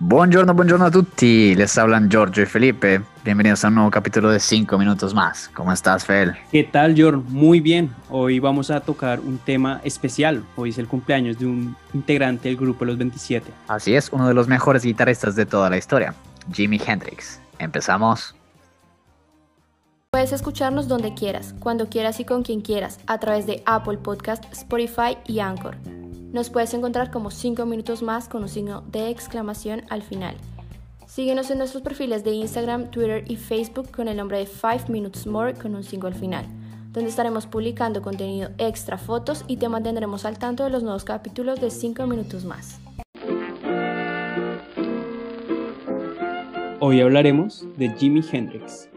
Buongiorno, buongiorno a tutti. Les hablan Giorgio y Felipe. Bienvenidos a un nuevo capítulo de 5 minutos más. ¿Cómo estás, Fel? ¿Qué tal, Giorgio? Muy bien. Hoy vamos a tocar un tema especial. Hoy es el cumpleaños de un integrante del grupo Los 27. Así es, uno de los mejores guitarristas de toda la historia, Jimi Hendrix. Empezamos. Puedes escucharnos donde quieras, cuando quieras y con quien quieras, a través de Apple Podcast, Spotify y Anchor. Nos puedes encontrar como 5 minutos más con un signo de exclamación al final. Síguenos en nuestros perfiles de Instagram, Twitter y Facebook con el nombre de 5 Minutes More con un signo al final, donde estaremos publicando contenido extra, fotos y te mantendremos al tanto de los nuevos capítulos de 5 minutos más. Hoy hablaremos de Jimi Hendrix.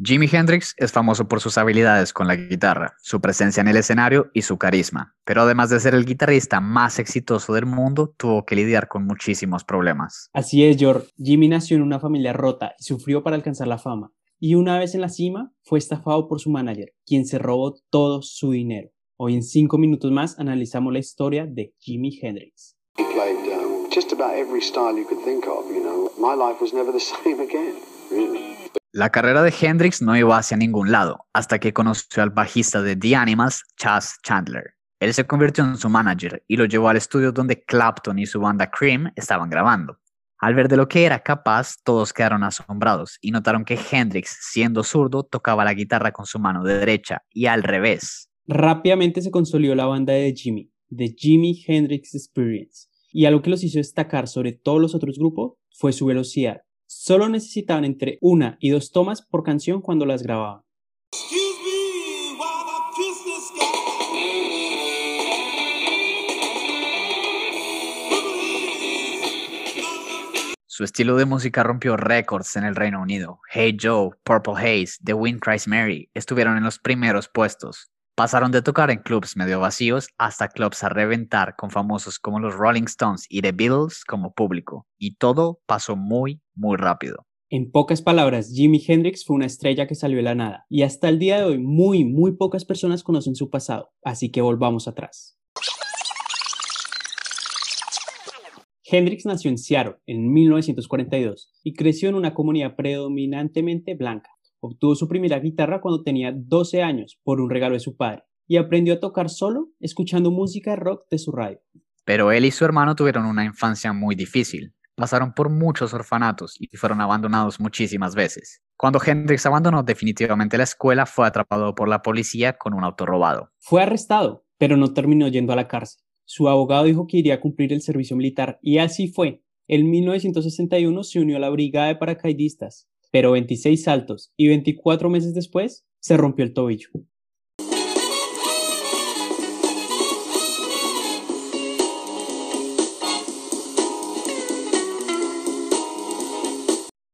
Jimi Hendrix es famoso por sus habilidades con la guitarra, su presencia en el escenario y su carisma. Pero además de ser el guitarrista más exitoso del mundo, tuvo que lidiar con muchísimos problemas. Así es, George. Jimmy nació en una familia rota y sufrió para alcanzar la fama. Y una vez en la cima, fue estafado por su manager, quien se robó todo su dinero. Hoy en 5 minutos más analizamos la historia de Jimi Hendrix. Played um, just about every style you could think of, you know. My life was never the same again, really. La carrera de Hendrix no iba hacia ningún lado, hasta que conoció al bajista de The Animals, Chas Chandler. Él se convirtió en su manager y lo llevó al estudio donde Clapton y su banda Cream estaban grabando. Al ver de lo que era capaz, todos quedaron asombrados y notaron que Hendrix, siendo zurdo, tocaba la guitarra con su mano derecha y al revés. Rápidamente se consolidó la banda de Jimmy, The Jimi Hendrix Experience, y algo que los hizo destacar sobre todos los otros grupos fue su velocidad. Solo necesitaban entre una y dos tomas por canción cuando las grababan. Su estilo de música rompió récords en el Reino Unido. Hey Joe, Purple Haze, The Wind Cries Mary estuvieron en los primeros puestos. Pasaron de tocar en clubs medio vacíos hasta clubs a reventar con famosos como los Rolling Stones y The Beatles como público. Y todo pasó muy, muy rápido. En pocas palabras, Jimi Hendrix fue una estrella que salió de la nada, y hasta el día de hoy muy, muy pocas personas conocen su pasado, así que volvamos atrás. Hendrix nació en Seattle en 1942 y creció en una comunidad predominantemente blanca. Obtuvo su primera guitarra cuando tenía 12 años por un regalo de su padre y aprendió a tocar solo escuchando música rock de su radio. Pero él y su hermano tuvieron una infancia muy difícil. Pasaron por muchos orfanatos y fueron abandonados muchísimas veces. Cuando Hendrix abandonó definitivamente la escuela, fue atrapado por la policía con un auto robado. Fue arrestado, pero no terminó yendo a la cárcel. Su abogado dijo que iría a cumplir el servicio militar y así fue. En 1961 se unió a la brigada de paracaidistas, pero 26 saltos y 24 meses después se rompió el tobillo.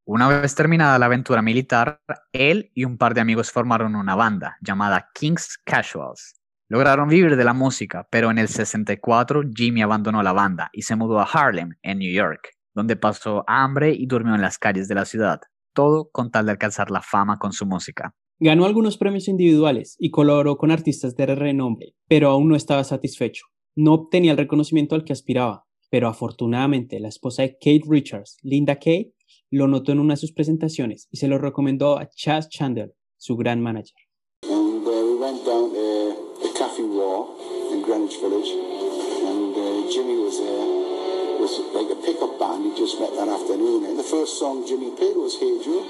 Una vez terminada la aventura militar, él y un par de amigos formaron una banda llamada King's Casuals. Lograron vivir de la música, pero en el 64 Jimmy abandonó la banda y se mudó a Harlem, en New York, donde pasó hambre y durmió en las calles de la ciudad, todo con tal de alcanzar la fama con su música. Ganó algunos premios individuales y colaboró con artistas de renombre, pero aún no estaba satisfecho. No obtenía el reconocimiento al que aspiraba, pero afortunadamente la esposa de Kate Richards, Linda Kay, lo notó en una de sus presentaciones y se lo recomendó a Chas Chandler, su gran manager. Met that afternoon. And the first song Jimmy played was Hey Joe.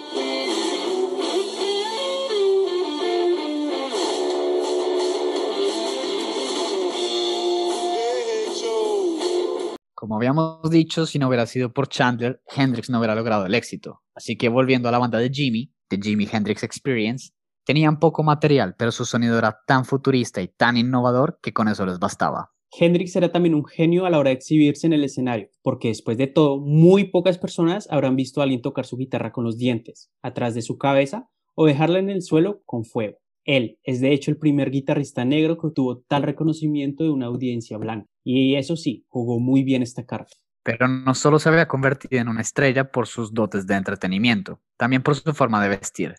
Como habíamos dicho, si no hubiera sido por Chandler, Hendrix no hubiera logrado el éxito. Así que volviendo a la banda de Jimmy, The Jimi Hendrix Experience, tenían poco material, pero su sonido era tan futurista y tan innovador que con eso les bastaba. Hendrix era también un genio a la hora de exhibirse en el escenario, porque después de todo, muy pocas personas habrán visto a alguien tocar su guitarra con los dientes, atrás de su cabeza, o dejarla en el suelo con fuego. Él es de hecho el primer guitarrista negro que tuvo tal reconocimiento de una audiencia blanca. Y eso sí, jugó muy bien esta carta. Pero no solo se había convertido en una estrella por sus dotes de entretenimiento, también por su forma de vestir.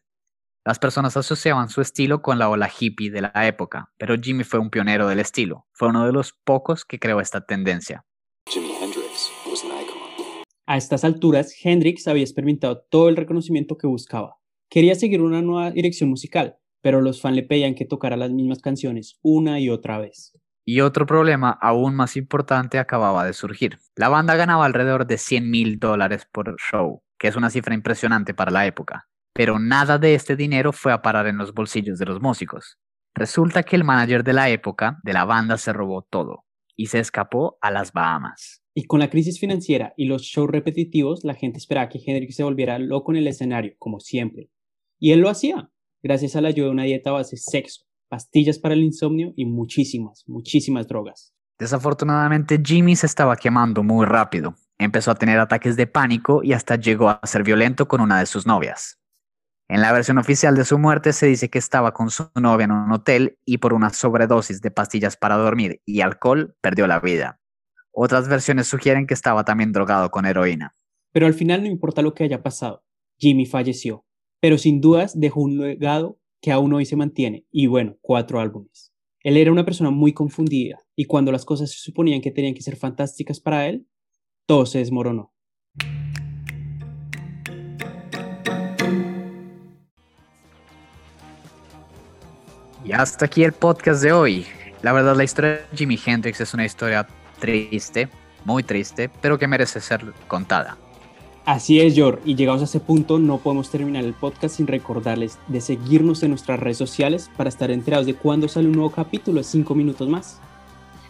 Las personas asociaban su estilo con la ola hippie de la época, pero Jimmy fue un pionero del estilo. Fue uno de los pocos que creó esta tendencia. Jimi Hendrix was an icon. A estas alturas, Hendrix había experimentado todo el reconocimiento que buscaba. Quería seguir una nueva dirección musical, pero los fans le pedían que tocara las mismas canciones una y otra vez. Y otro problema aún más importante acababa de surgir. La banda ganaba alrededor de 100 mil dólares por show, que es una cifra impresionante para la época. Pero nada de este dinero fue a parar en los bolsillos de los músicos. Resulta que el manager de la época de la banda se robó todo y se escapó a las Bahamas. Y con la crisis financiera y los shows repetitivos, la gente esperaba que Hendrix se volviera loco en el escenario, como siempre. Y él lo hacía, gracias a la ayuda de una dieta base sexo, pastillas para el insomnio y muchísimas, muchísimas drogas. Desafortunadamente, Jimmy se estaba quemando muy rápido. Empezó a tener ataques de pánico y hasta llegó a ser violento con una de sus novias. En la versión oficial de su muerte se dice que estaba con su novia en un hotel y por una sobredosis de pastillas para dormir y alcohol perdió la vida. Otras versiones sugieren que estaba también drogado con heroína. Pero al final no importa lo que haya pasado, Jimmy falleció, pero sin dudas dejó un legado que aún hoy se mantiene y bueno, cuatro álbumes. Él era una persona muy confundida y cuando las cosas se suponían que tenían que ser fantásticas para él, todo se desmoronó. Y hasta aquí el podcast de hoy. La verdad, la historia de Jimi Hendrix es una historia triste, muy triste, pero que merece ser contada. Así es, Jor, y llegados a ese punto no podemos terminar el podcast sin recordarles de seguirnos en nuestras redes sociales para estar enterados de cuándo sale un nuevo capítulo de 5 minutos más.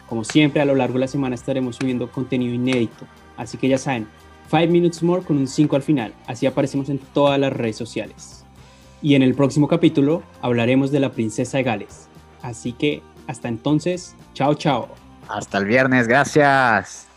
Como siempre, a lo largo de la semana estaremos subiendo contenido inédito, así que ya saben, 5 minutes more con un 5 al final, así aparecemos en todas las redes sociales. Y en el próximo capítulo hablaremos de la princesa de Gales. Así que hasta entonces, chao chao. Hasta el viernes, gracias.